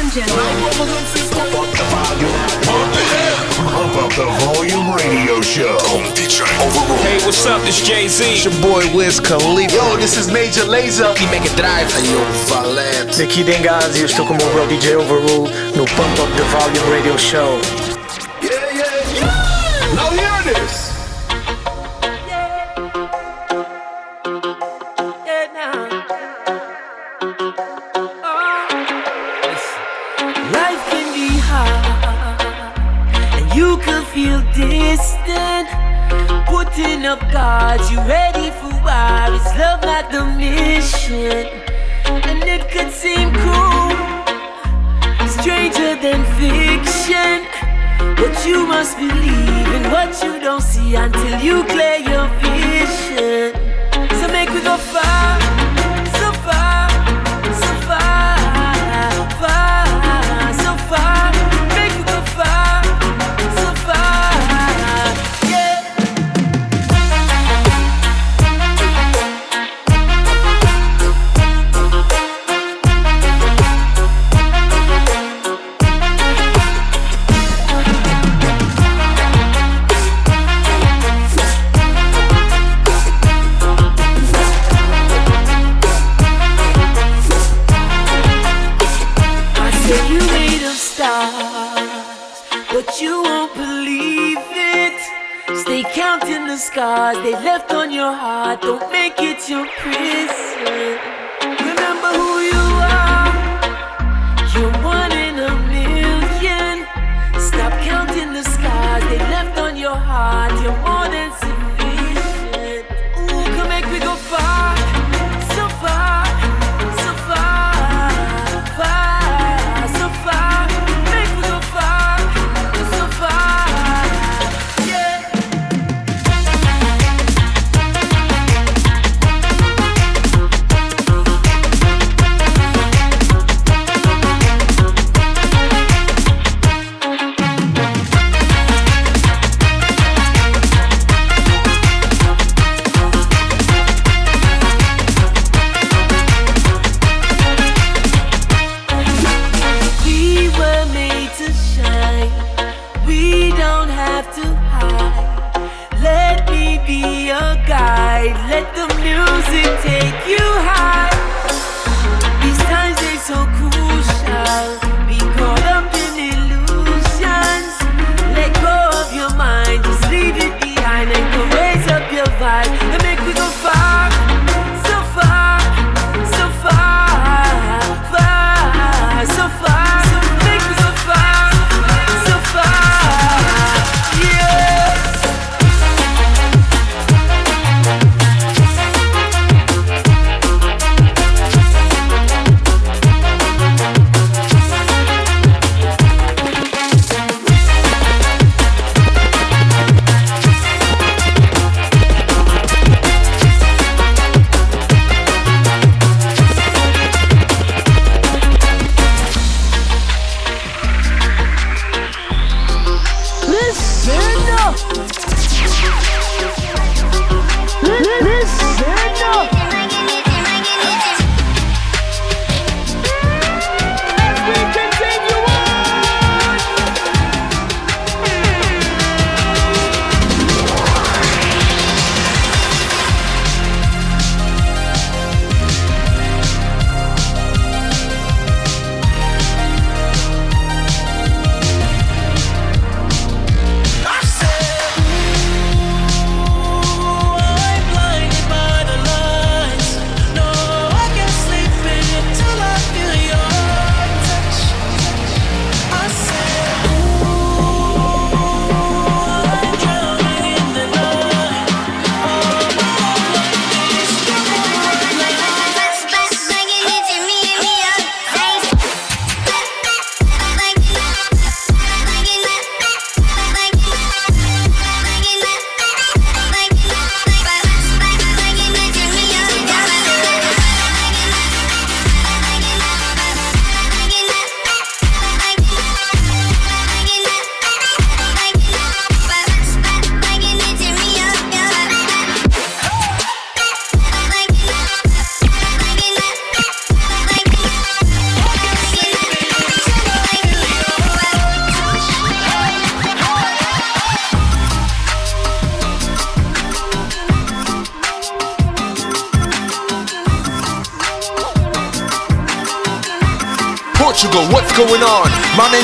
and gentlemen. Pump up the volume radio show. Hey, what's up? This Jay Z. It's your boy Wiz Khalifa. Yo, this is Major Lazer. E Mega Drive. Aqui Dengazi, eu estou com o meu bro DJ Overrule no Pump Up The Volume Radio Show. Up guards, you ready for war? Is love not the mission? And it could seem cruel, stranger than fiction. But you must believe in what you don't see until you clear your vision. So make we go far,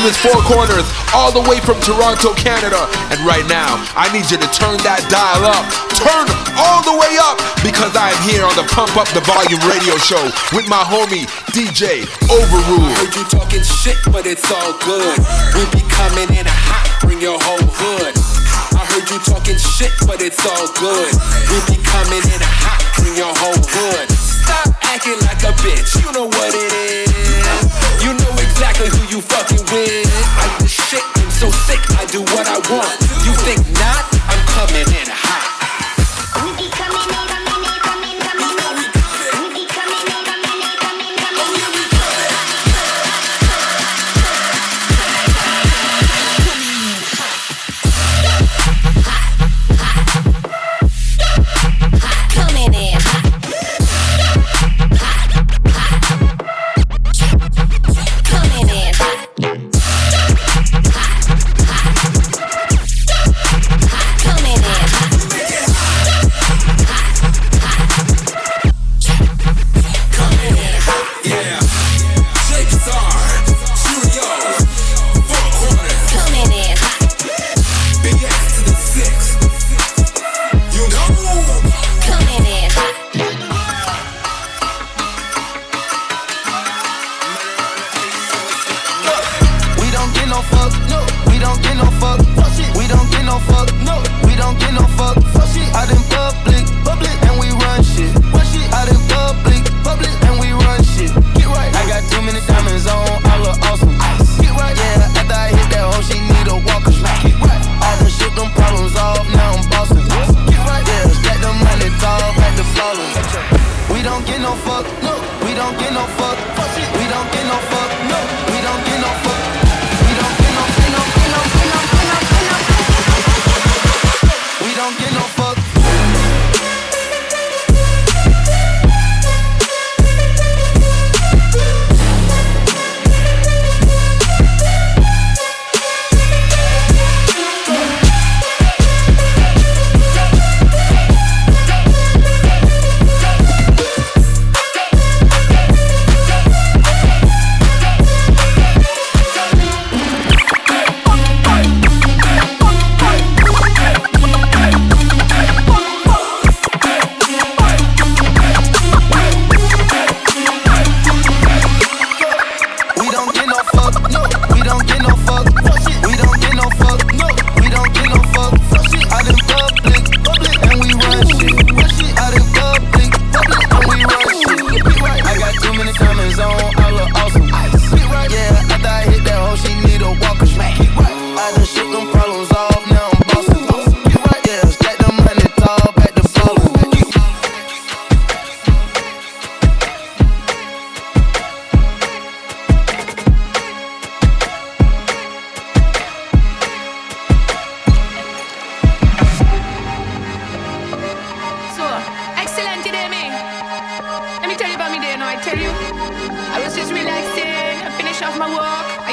is Four Corners, all the way from Toronto, Canada. And right now, I need you to turn that dial up. Turn all the way up because I am here on the Pump Up the Volume radio show with my homie DJ Overrule. I heard you talking shit, but it's all good. We be coming in hot, bring your whole hood. I heard you talking shit, but it's all good. We be coming in hot, bring your whole hood. Stop acting like a bitch, you know what it is. You know exactly who you fucking with. I do shit, I'm so sick, I do what I want. You think not? I'm coming in hot.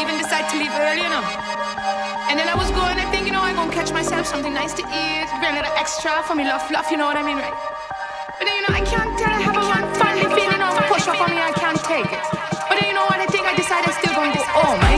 even decide to leave early, you know. And then I was going, I think, you oh, know, I'm gonna catch myself something nice to eat, bring a little extra for me, love, love, you know what I mean, right? But then, you know, I can't tell I have a one funny feeling, you know, push up on me, I can't take it. But then, you know what, I think I decided I'm still gonna go home.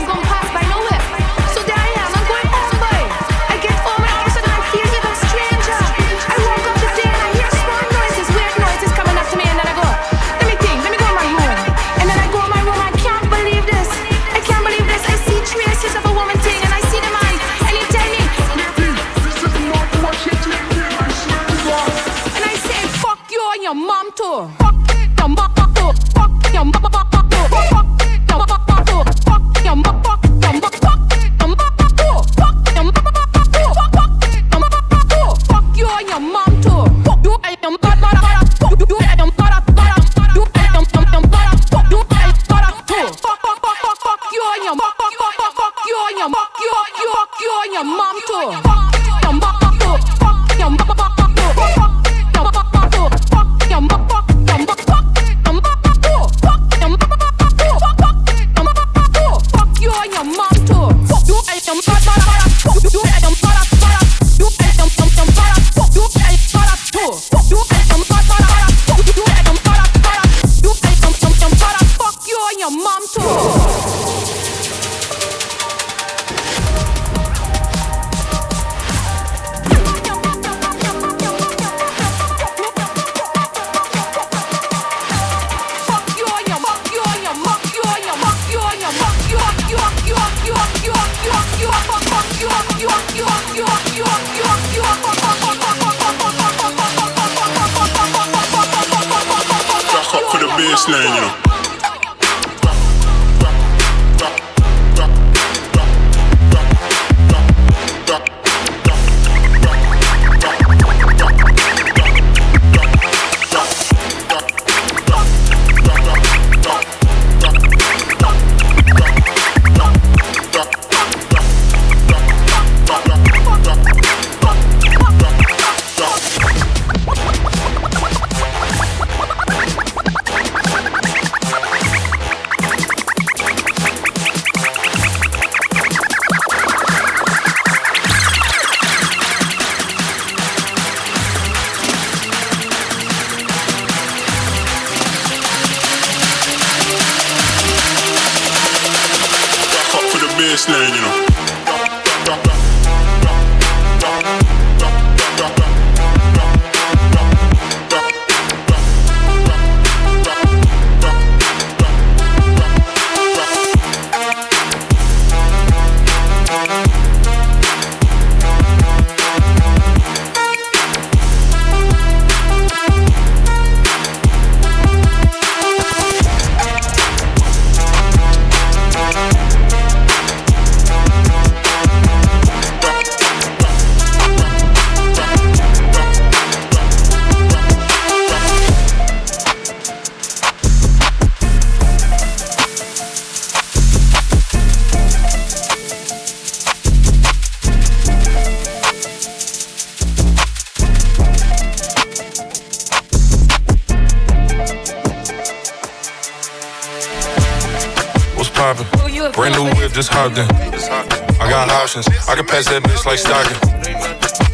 Like Stockton.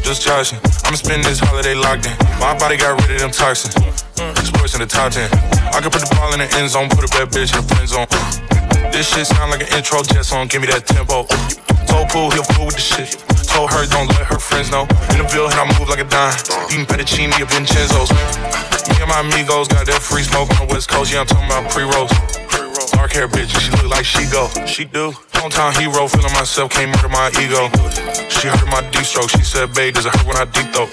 Just joshing, I'ma spend this holiday locked in. My body got rid of them toxins. Sports in the top 10. I can put the ball in the end zone, put a bad bitch in the friend zone. This shit sound like an intro jet song, give me that tempo. Told Pool, he'll fool with the shit. Told her, don't let her friends know. In the and I move like a dime. Eating fettuccine at Vincenzo's. Me and my amigos got that free smoke on the West Coast, yeah, I'm talking about pre-rolls. Dark hair bitch, she look like she go. She do. Hometown hero, feeling myself, can't murder my ego. She heard my deep stroke, she said, babe, does it hurt when I deep throat?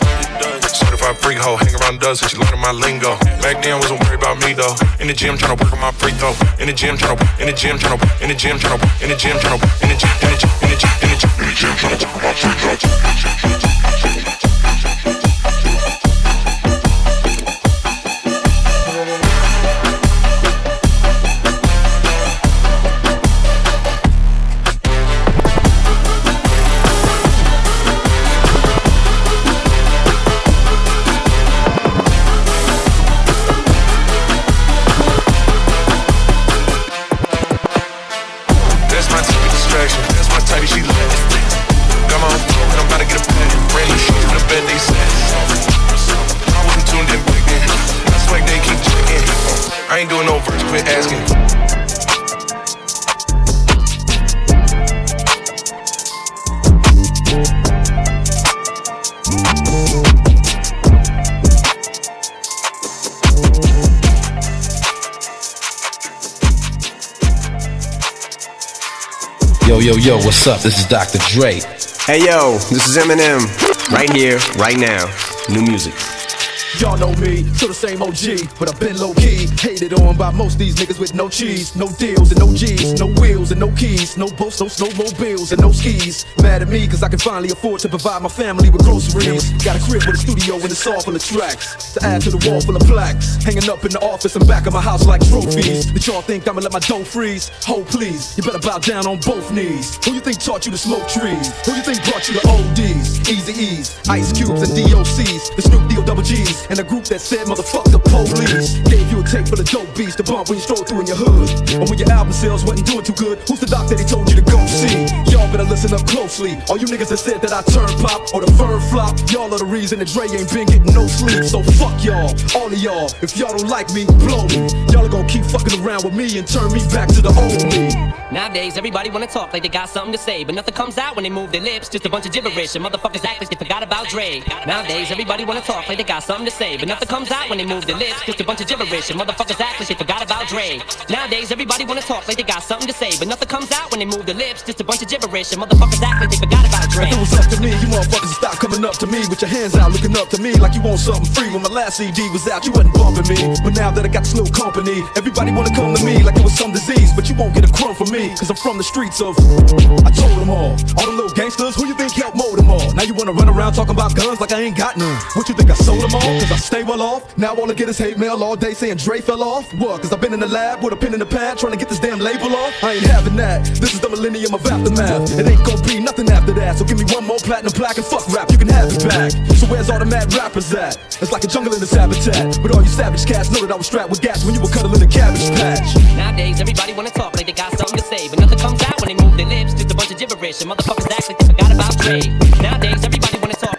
Certified freak hoe, hang around dozen, she learning my lingo. Back then, wasn't worried about me though. In the gym, trying to work on my free throw. In the gym, trying to, in the gym, trying to, in the gym, trying to, in the gym, trying to, in the gym, in the gym, in the gym, in the gym, in the gym, trying to work on my free throw. Yo, yo, yo, what's up? This is Dr. Dre. Hey, yo, this is Eminem. Right here, right now. New music. Y'all know me, still the same OG, but I've been low key. Hated on by most these niggas with no cheese, no deals and no G's, no wheels and no keys, no boats, no snowmobiles and no skis. Mad at me cause I can finally afford to provide my family with groceries. Got a crib with a studio and it's all full of tracks. To add to the wall full of plaques. Hanging up in the office and back of my house like trophies. That y'all think I'ma let my dough freeze? Hold please, you better bow down on both knees. Who you think taught you to smoke trees? Who you think brought you to ODs, Easy E's, Ice Cubes and DOCs, the Snoop D-O double G's, and a group that said motherfuck the police. Gave you a tape full of dope beats to bump when you stroll through in your hood. Or when your album sales wasn't doing too good, who's the doc that he told you to go see? Y'all better listen up closely. All you niggas that said that I turn pop or the firm flop, y'all are the reason that Dre ain't been getting no sleep. So fuck y'all, all of y'all. If y'all don't like me, blow me. Y'all are gonna keep fucking around with me and turn me back to the old me. Nowadays, everybody wanna talk like they got something to say, but nothing comes out when they move their lips. Just a bunch of gibberish, and motherfuckers act like they forgot about Dre. Nowadays, everybody wanna talk like they got something to say, but nothing comes out when they move their lips. Just a bunch of gibberish, and motherfuckers act like they forgot about Dre. Nowadays, everybody wanna talk like they got something to say, but nothing comes out when they move their lips. Just a bunch of gibberish, and motherfuckers act like they forgot about Dre. If it was up to me, you motherfuckers stop coming up to me with your hands out, looking up to me like you want something free. When my last CD was out, you wasn't bumping me, but now that I got this new company, everybody wanna come to me like it was some disease, but you won't get a crumb from me, cause I'm from the streets of. I told them all, all the little gangsters, who you think helped mold them all? Now you wanna run around talking about guns like I ain't got none. What you think I sold them all? Cause I stay well off. Now all I get is hate mail all day saying Dre fell off. What? Cause I've been in the lab with a pen in the pad trying to get this damn label off. I ain't having that. This is the millennium of aftermath. It ain't gonna be nothing after that. So give me one more platinum plaque and fuck rap, you can have it back. So where's all the mad rappers at? It's like a jungle in this habitat. But all you savage cats know that I was strapped with gas when you were cuddling a cabbage patch. Nowadays, everybody wanna talk like they got something to say, but nothing comes out when they move their lips. Just a bunch of gibberish, and motherfuckers act like they forgot about Dre. Nowadays, everybody wanna talk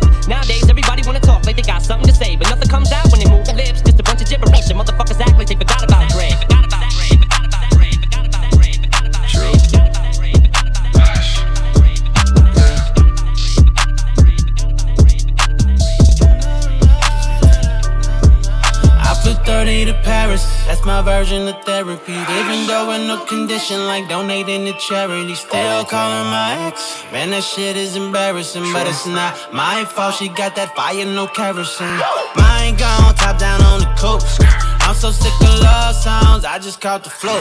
Version of therapy. Even though in no condition like donating to charity, still calling my ex. Man, that shit is embarrassing, but it's not my fault. She got that fire, no kerosene. Mine gone, top down on the coast. I'm so sick of love songs, I just caught the flow.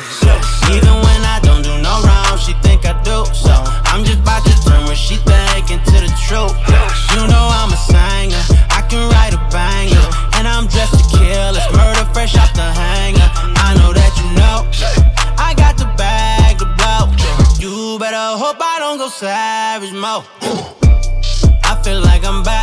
Even when I don't do no wrong, she think I do. So I'm just about to turn what she thinking to the truth. You know I'm a singer, can write a banger, and I'm dressed to kill. It's murder fresh off the hanger. I know that you know. I got the bag to blow. You better hope I don't go savage mode. I feel like I'm back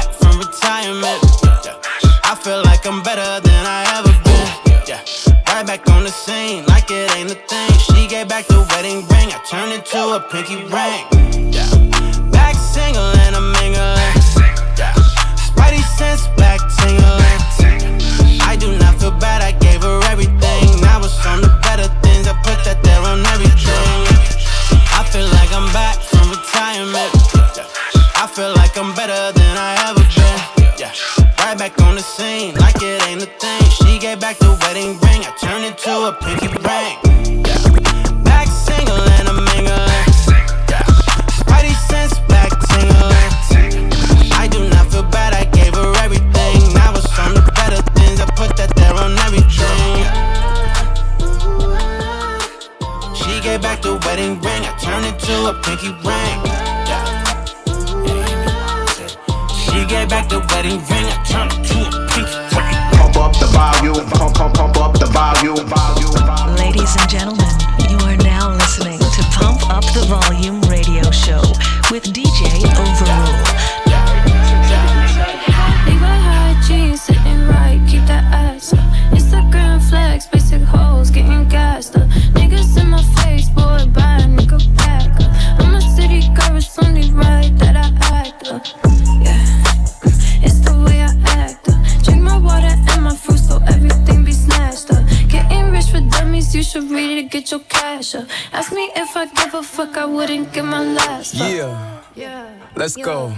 Let's go.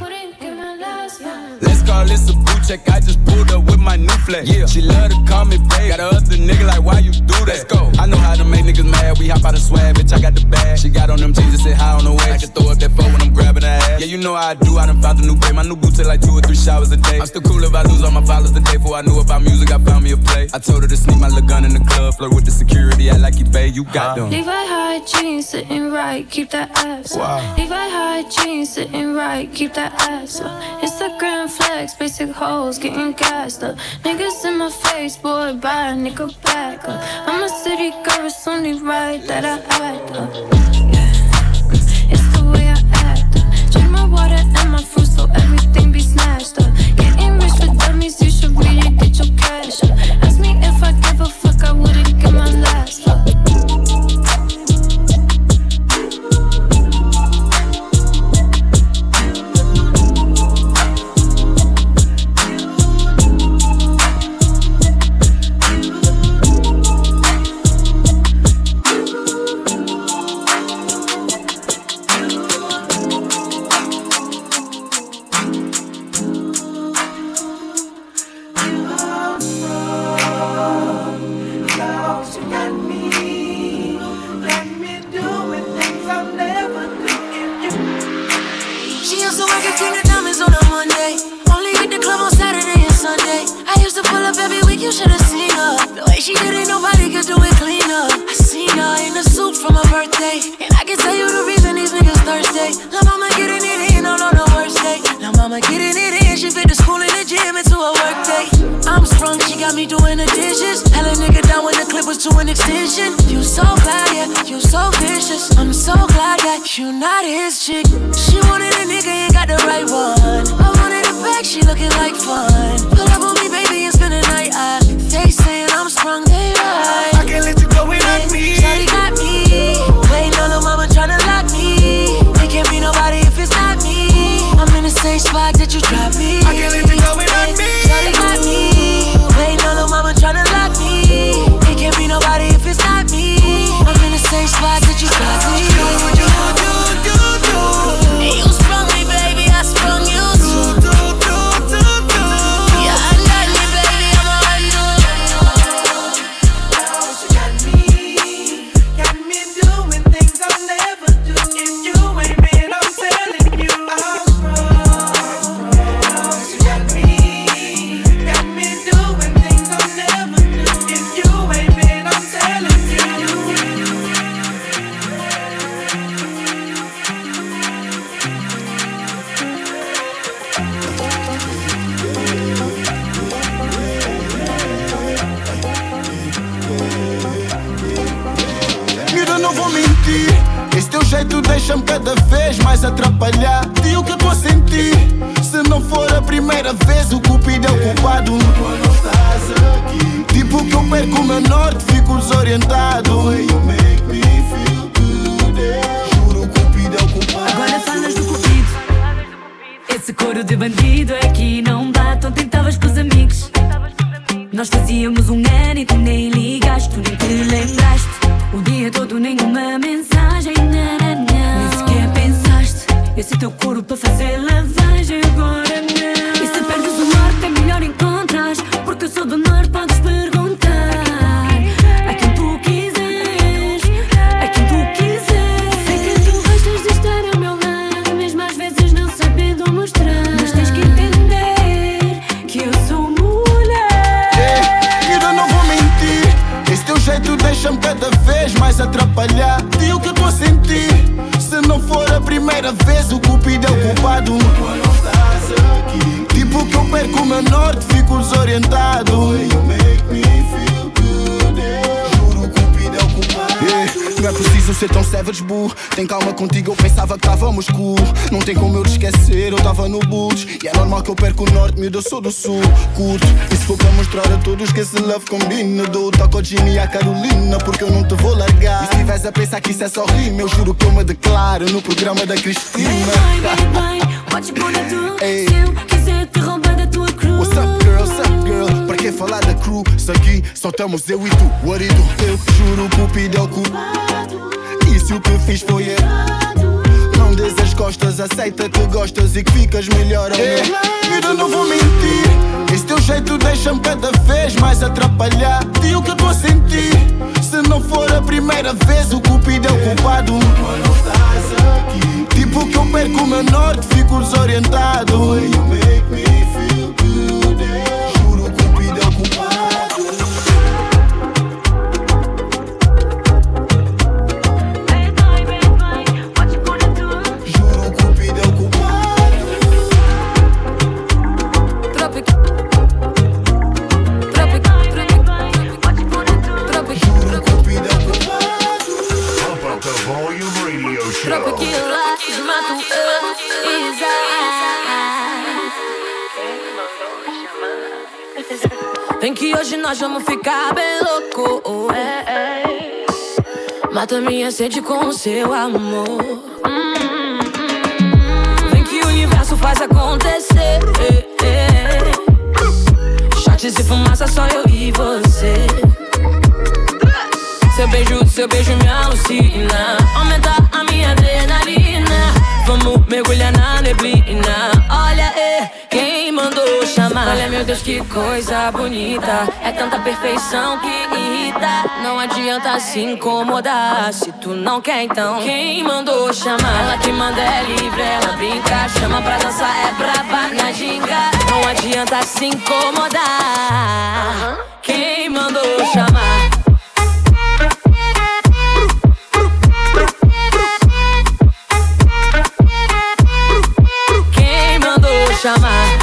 Let's call this a check. I just pulled up with my new flex. Yeah, she love to call me babe. Got a other nigga like, why you do that? Let's go. I know how to make niggas mad. We hop out of swag, bitch. I got the bag. She got on them jeans and said hi on the way. I can throw up that phone when I'm grabbing her ass. Yeah, you know how I do. I done found a new babe. My new boots take like two or three showers a day. I'm still cool if I lose all my followers the day before I knew about music. I found me a play. I told her to sneak my little gun in the club, flirt with the security. I like you, babe. You got them. Levi high jeans sitting right, keep that ass up. Wow. Levi high jeans sitting right, keep that ass up. Instagram flex, basic hoes getting gassed up. Niggas in my face, boy, buy a nigga back up. I'm a city girl, it's only right that I act up. Yeah, it's the way I act up. Drink my water and my fruit so everything be snatched up. Getting rich for dummies, you should read it, get your cash up. Ask me if I give a fuck, I wouldn't give my last birthday. And I can tell you the reason these niggas thirsty. La mama getting it in all on the worst day. La mama getting it in, she fit the school and the gym into a work day. I'm sprung, she got me doing the dishes. Hella nigga down when the clip was to an extension. You so bad, yeah, you so vicious. I'm so glad that you not his chick. She wanted a nigga, ain't got the right one. I wanted it back, she looking like fun. Pull up on me, baby, and spend the night. I, they saying I'm sprung, they right. I can't let you go without me. Shawty got me. Same spot that you dropped me. I can't let you go without me. Shawty got me. Waiting on the mama tryna lock me. It can't be nobody if it's not me. I'm in the same spot that you dropped me. Não tem como eu te esquecer, eu tava no boots. E é normal que eu perco o norte, miúdo, eu sou do sul. Curto, e se for para mostrar a todos que esse love combina, dou o toque ao Jimmy e à Carolina, porque eu não te vou largar. E se estiveres a pensar que isso é só rima, eu juro que eu me declaro no programa da Cristina. Bem, bem, podes pôr. Ei. Se eu quiser te roubar da tua cruz. What's up, girl? What's up, girl? Para que falar da crew? Se aqui só estamos eu e tu. What it do? Eu juro, o cupido é o culpado. E se o que fiz foi errado? Não des as costas, aceita que gostas e que ficas melhor meu lado. Eu não vou mentir. Esse teu jeito deixa-me cada vez mais atrapalhar. E o que eu tô a sentir? Se não for a primeira vez, o cupido é o culpado. Quando não estás aqui, tipo que eu perco o meu norte, fico desorientado. Nós vamos ficar bem louco. É, é. Mata minha sede com o seu amor. Vem que o universo faz acontecer. É, é. Shots e fumaça, só eu e você. Seu beijo, seu beijo me alucina. Aumenta a minha adrenalina. Vamos mergulhar na neblina. Olha, meu Deus, que coisa bonita. É tanta perfeição que irrita. Não adianta se incomodar. Se tu não quer, então. Quem mandou chamar? Ela que manda é livre, ela brinca. Chama pra dançar, é braba na ginga. Não adianta se incomodar. Quem mandou chamar? Chamar?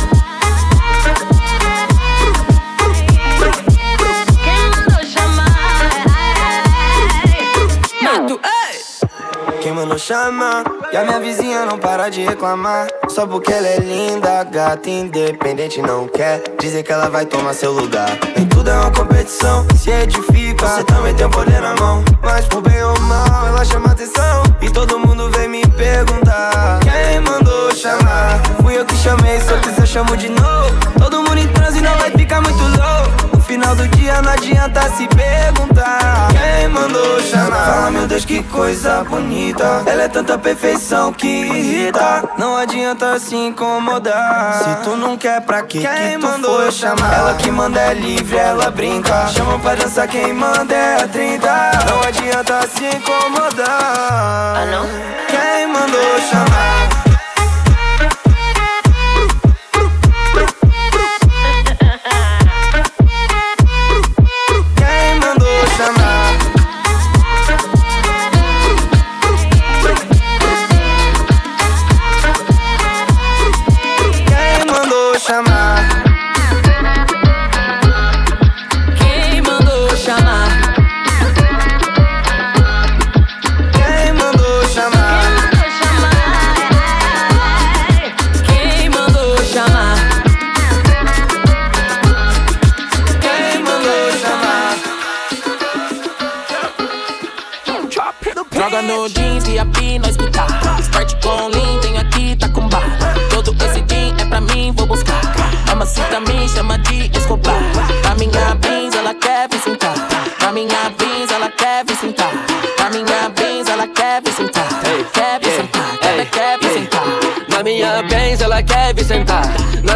Chamar? E a minha vizinha não para de reclamar. Só porque ela é linda, gata, independente, não quer dizer que ela vai tomar seu lugar. Nem tudo é uma competição, se edifica. Você também tem o poder na mão. Mas por bem ou mal, ela chama atenção. E todo mundo vem me perguntar: Quem mandou chamar? Fui eu que chamei, se eu chamo de novo. Todo mundo em transe não vai ficar muito louco. No final do dia não adianta se perguntar Quem mandou chamar? Fala meu Deus que coisa bonita Ela é tanta perfeição que irrita Não adianta se incomodar Se tu não quer pra que quem que tu mandou foi chamar? Ela que manda é livre, ela brinca Chama pra dançar quem manda é a 30 Não adianta se incomodar Ah não? Quem mandou chamar?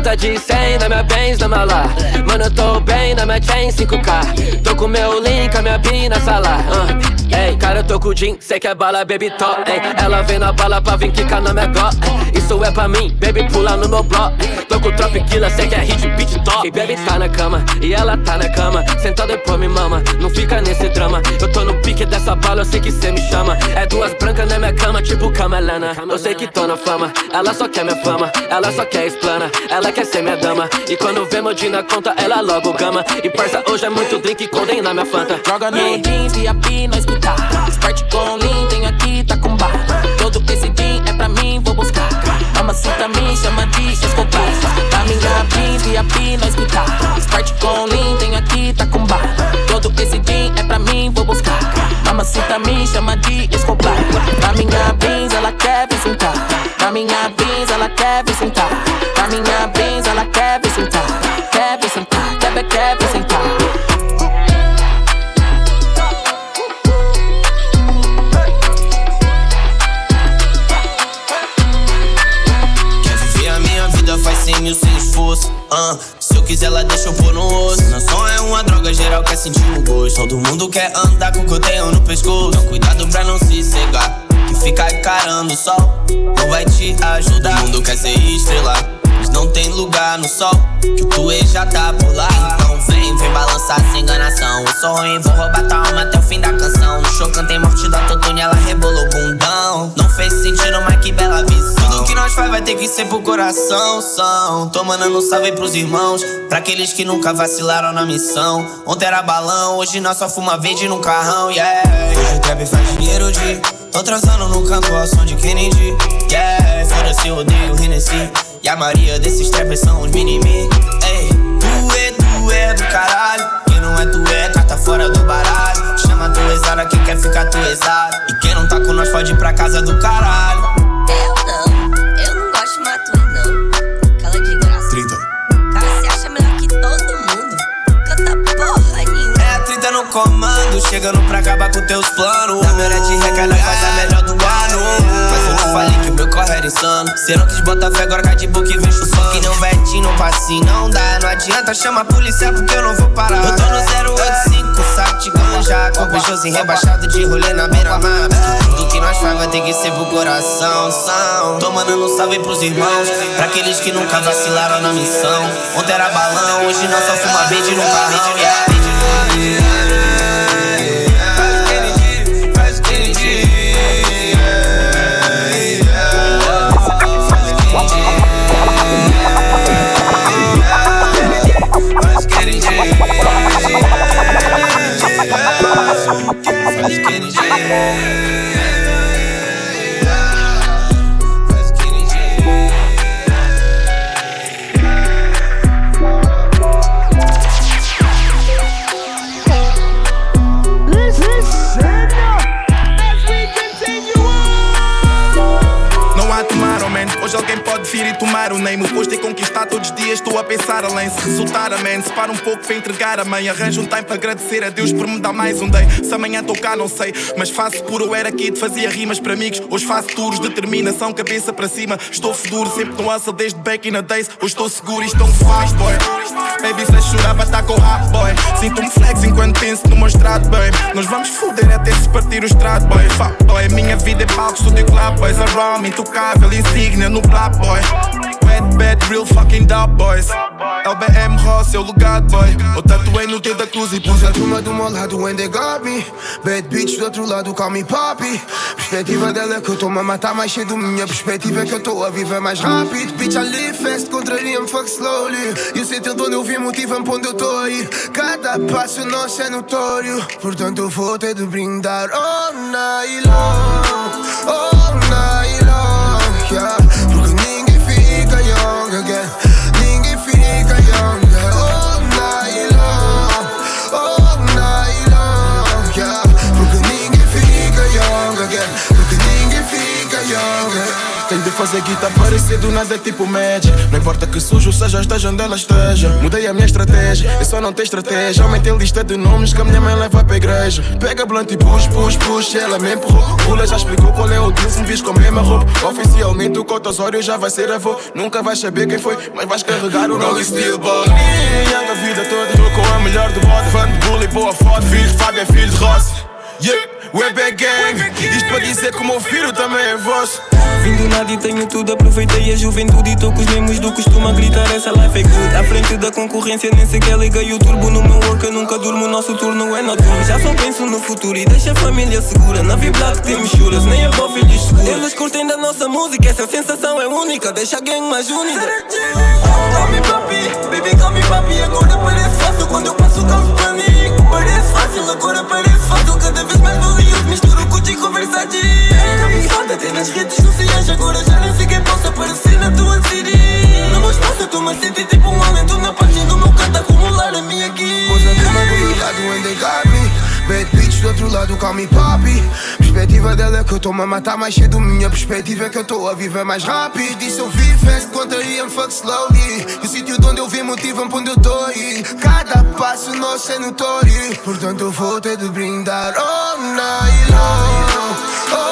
Nota de 100 na minha Benz na mala Mano eu tô bem na minha chain 5K Tô com meu link, a minha B na sala uh. Ei, cara eu tô com o jean, sei que é bala, baby top ei. Ela vem na bala pra vir quicar na minha go. Isso é pra mim, baby pula no meu bloco. Tô com o Trop Killer, sei que é hit, beat top E baby tá na cama, e ela tá na cama. Sentada e pô me mama, não fica nesse drama. Eu tô no pique dessa bala, eu sei que cê me chama. É duas brancas na minha cama, tipo Camelana. Eu sei que tô na fama, ela só quer minha fama Ela só quer explana, ela quer ser minha dama E quando vê meu na conta, ela logo gama. E parça, hoje é muito drink, condena minha fanta. Joga no jeans e a escutar. Sprite com lean, tem aqui, tá com bar. Todo esse gin é pra mim, vou buscar. A macita me chama de Escobar. Na minha jeans e a P nós escutar. Sprite com lean, tem aqui, tá com bar. Todo esse gin é pra mim, vou buscar. A macita me chama de Escobar. Na minha Benz ela quer vir sentar. Na minha Benz ela quer vir sentar. Na minha Benz Ela deixa eu pôr no osso. Não só é uma droga, geral quer sentir o gosto. Todo mundo quer andar com o que no pescoço. Então, cuidado pra não se cegar. Que ficar encarando o sol não vai te ajudar. Todo mundo quer ser estrela, mas não tem lugar no sol. Que o tuê já tá por lá. Então vem, vem balançar sem enganação. Eu sou ruim, vou roubar tua alma até o fim da canção. No show cantei morte do autotune, ela nós faz vai ter que ser pro coração. São, tô mandando um salve pros irmãos. Pra aqueles que nunca vacilaram na missão. Ontem era balão, hoje nós só fuma verde no carrão, yeah. Hoje o trap faz dinheiro de. Tô transando no campo ao som de Kennedy, yeah. Foda-se, eu odeio Hennessy. E a maioria desses trappers são os mini-me. Ei, tu é, tu é do caralho. Quem não é tu é, carta fora do baralho. Chama tu exara, quem quer ficar tu exara. E quem não tá com nós pode ir pra casa do caralho. Eu não, comando, chegando pra acabar com teus planos. Na melhor de reca, nós faz a melhor do ano. Mas eu falei que o meu corre era insano. Cê não quis botar fé, agora cai de boca e vem chupando. Que não vetinho, não passinho, não dá. Não adianta, chama a polícia porque eu não vou parar. Eu tô no 085, saco de ganja. Com Peugeotzinho rebaixado de rolê na beira-mar. Tudo que nós faz vai ter que ser pro coração. São. Tô mandando um salve pros irmãos. Pra aqueles que nunca vacilaram na missão. Ontem era balão, hoje nós só fuma verde no carrão. Yeah. Hoje alguém pode vir e tomar o name. O posto é conquistar todos os dias, estou a pensar além. Se resultar, amém. Se para um pouco para entregar a mãe. Arranjo um time para agradecer a Deus por me dar mais um day. Se amanhã cá, não sei. Mas faço por eu era kid, fazia rimas para amigos. Hoje faço tours, determinação, cabeça para cima. Estou futuro, sempre no hustle desde back in the days. Hoje estou seguro e estou um fast boy. Baby, se chorar, para estar com o rap boy. Sinto-me flex enquanto penso no meu estrado, boy. Nós vamos foder até se partir o estrado, boy. Fuck, boy. Minha vida é palco, estúdio club, boys. A ROM, intocável, insígnia no black boy. Bad, bad, real fucking dub boys. LBM Ross, seu legado, boy. Eu tatuei no dedo da cruz e pus a turma do meu lado when they got me. Bad bitch do outro lado, call me papi. Perspectiva dela é que eu tô a matar mais cedo. Minha perspectiva é que eu tô a viver mais rápido. Bitch, I live fast, contraria-me, fuck slowly. E o sentido de onde eu vim motiva-me pra onde eu tô aí. Cada passo nosso é notório. Portanto, eu vou ter de brindar all night long. Fazer guita parecer do nada tipo Magic. Não importa que sujo seja, esteja onde ela esteja. Mudei a minha estratégia, eu só não tenho estratégia. Aumentei a lista de nomes que a minha mãe leva pra igreja. Pega blunt e push, push, push Ela me empurrou, Pula já explicou qual é o deal Se me vis com a mesma roupa. Oficialmente o Cota Osório já vai ser avô. Nunca vais saber quem foi, mas vais carregar o nome Steel Ball Young a vida toda, tô com a melhor do bode Fã de bully, boa foto, filho Fábio é filho de Rossi. Yeah, we're back gang Isto para dizer que o meu filho também é vosso Vim do nada e tenho tudo, aproveitei a juventude E tô com os mesmos do costuma gritar, essa life é good. À frente da concorrência nem sequer liguei o turbo No meu work eu nunca durmo, nosso turno é noturno. Já só penso no futuro e deixa a família segura. Na vibra que temos churas, nem a bom filhos seguros Eles curtem da nossa música, essa sensação é única. Deixa a gang mais unida. Call me papi, baby call me papi. Agora parece fácil quando eu passo o carro para mim. Parece fácil, agora parece misturo Gucci Cabeçada até nas redes sociais Agora já nem sei quem possa aparecer na tua city No meu espaço eu tô-me a sentir tipo um além Tô na página do meu canto acumular a minha aqui. Pois a turma do they got me Bad bitch do outro lado, call me papi. Perspectiva dela é que eu tô a matar mais cedo Minha perspectiva é que eu tô a viver mais rápido. E se eu vi fast, contraria-me fuck slowly. E o sítio de onde eu vim motiva-me pra onde eu tô aí Cada passo nosso é notório. Portanto eu vou ter de brindar all night long. All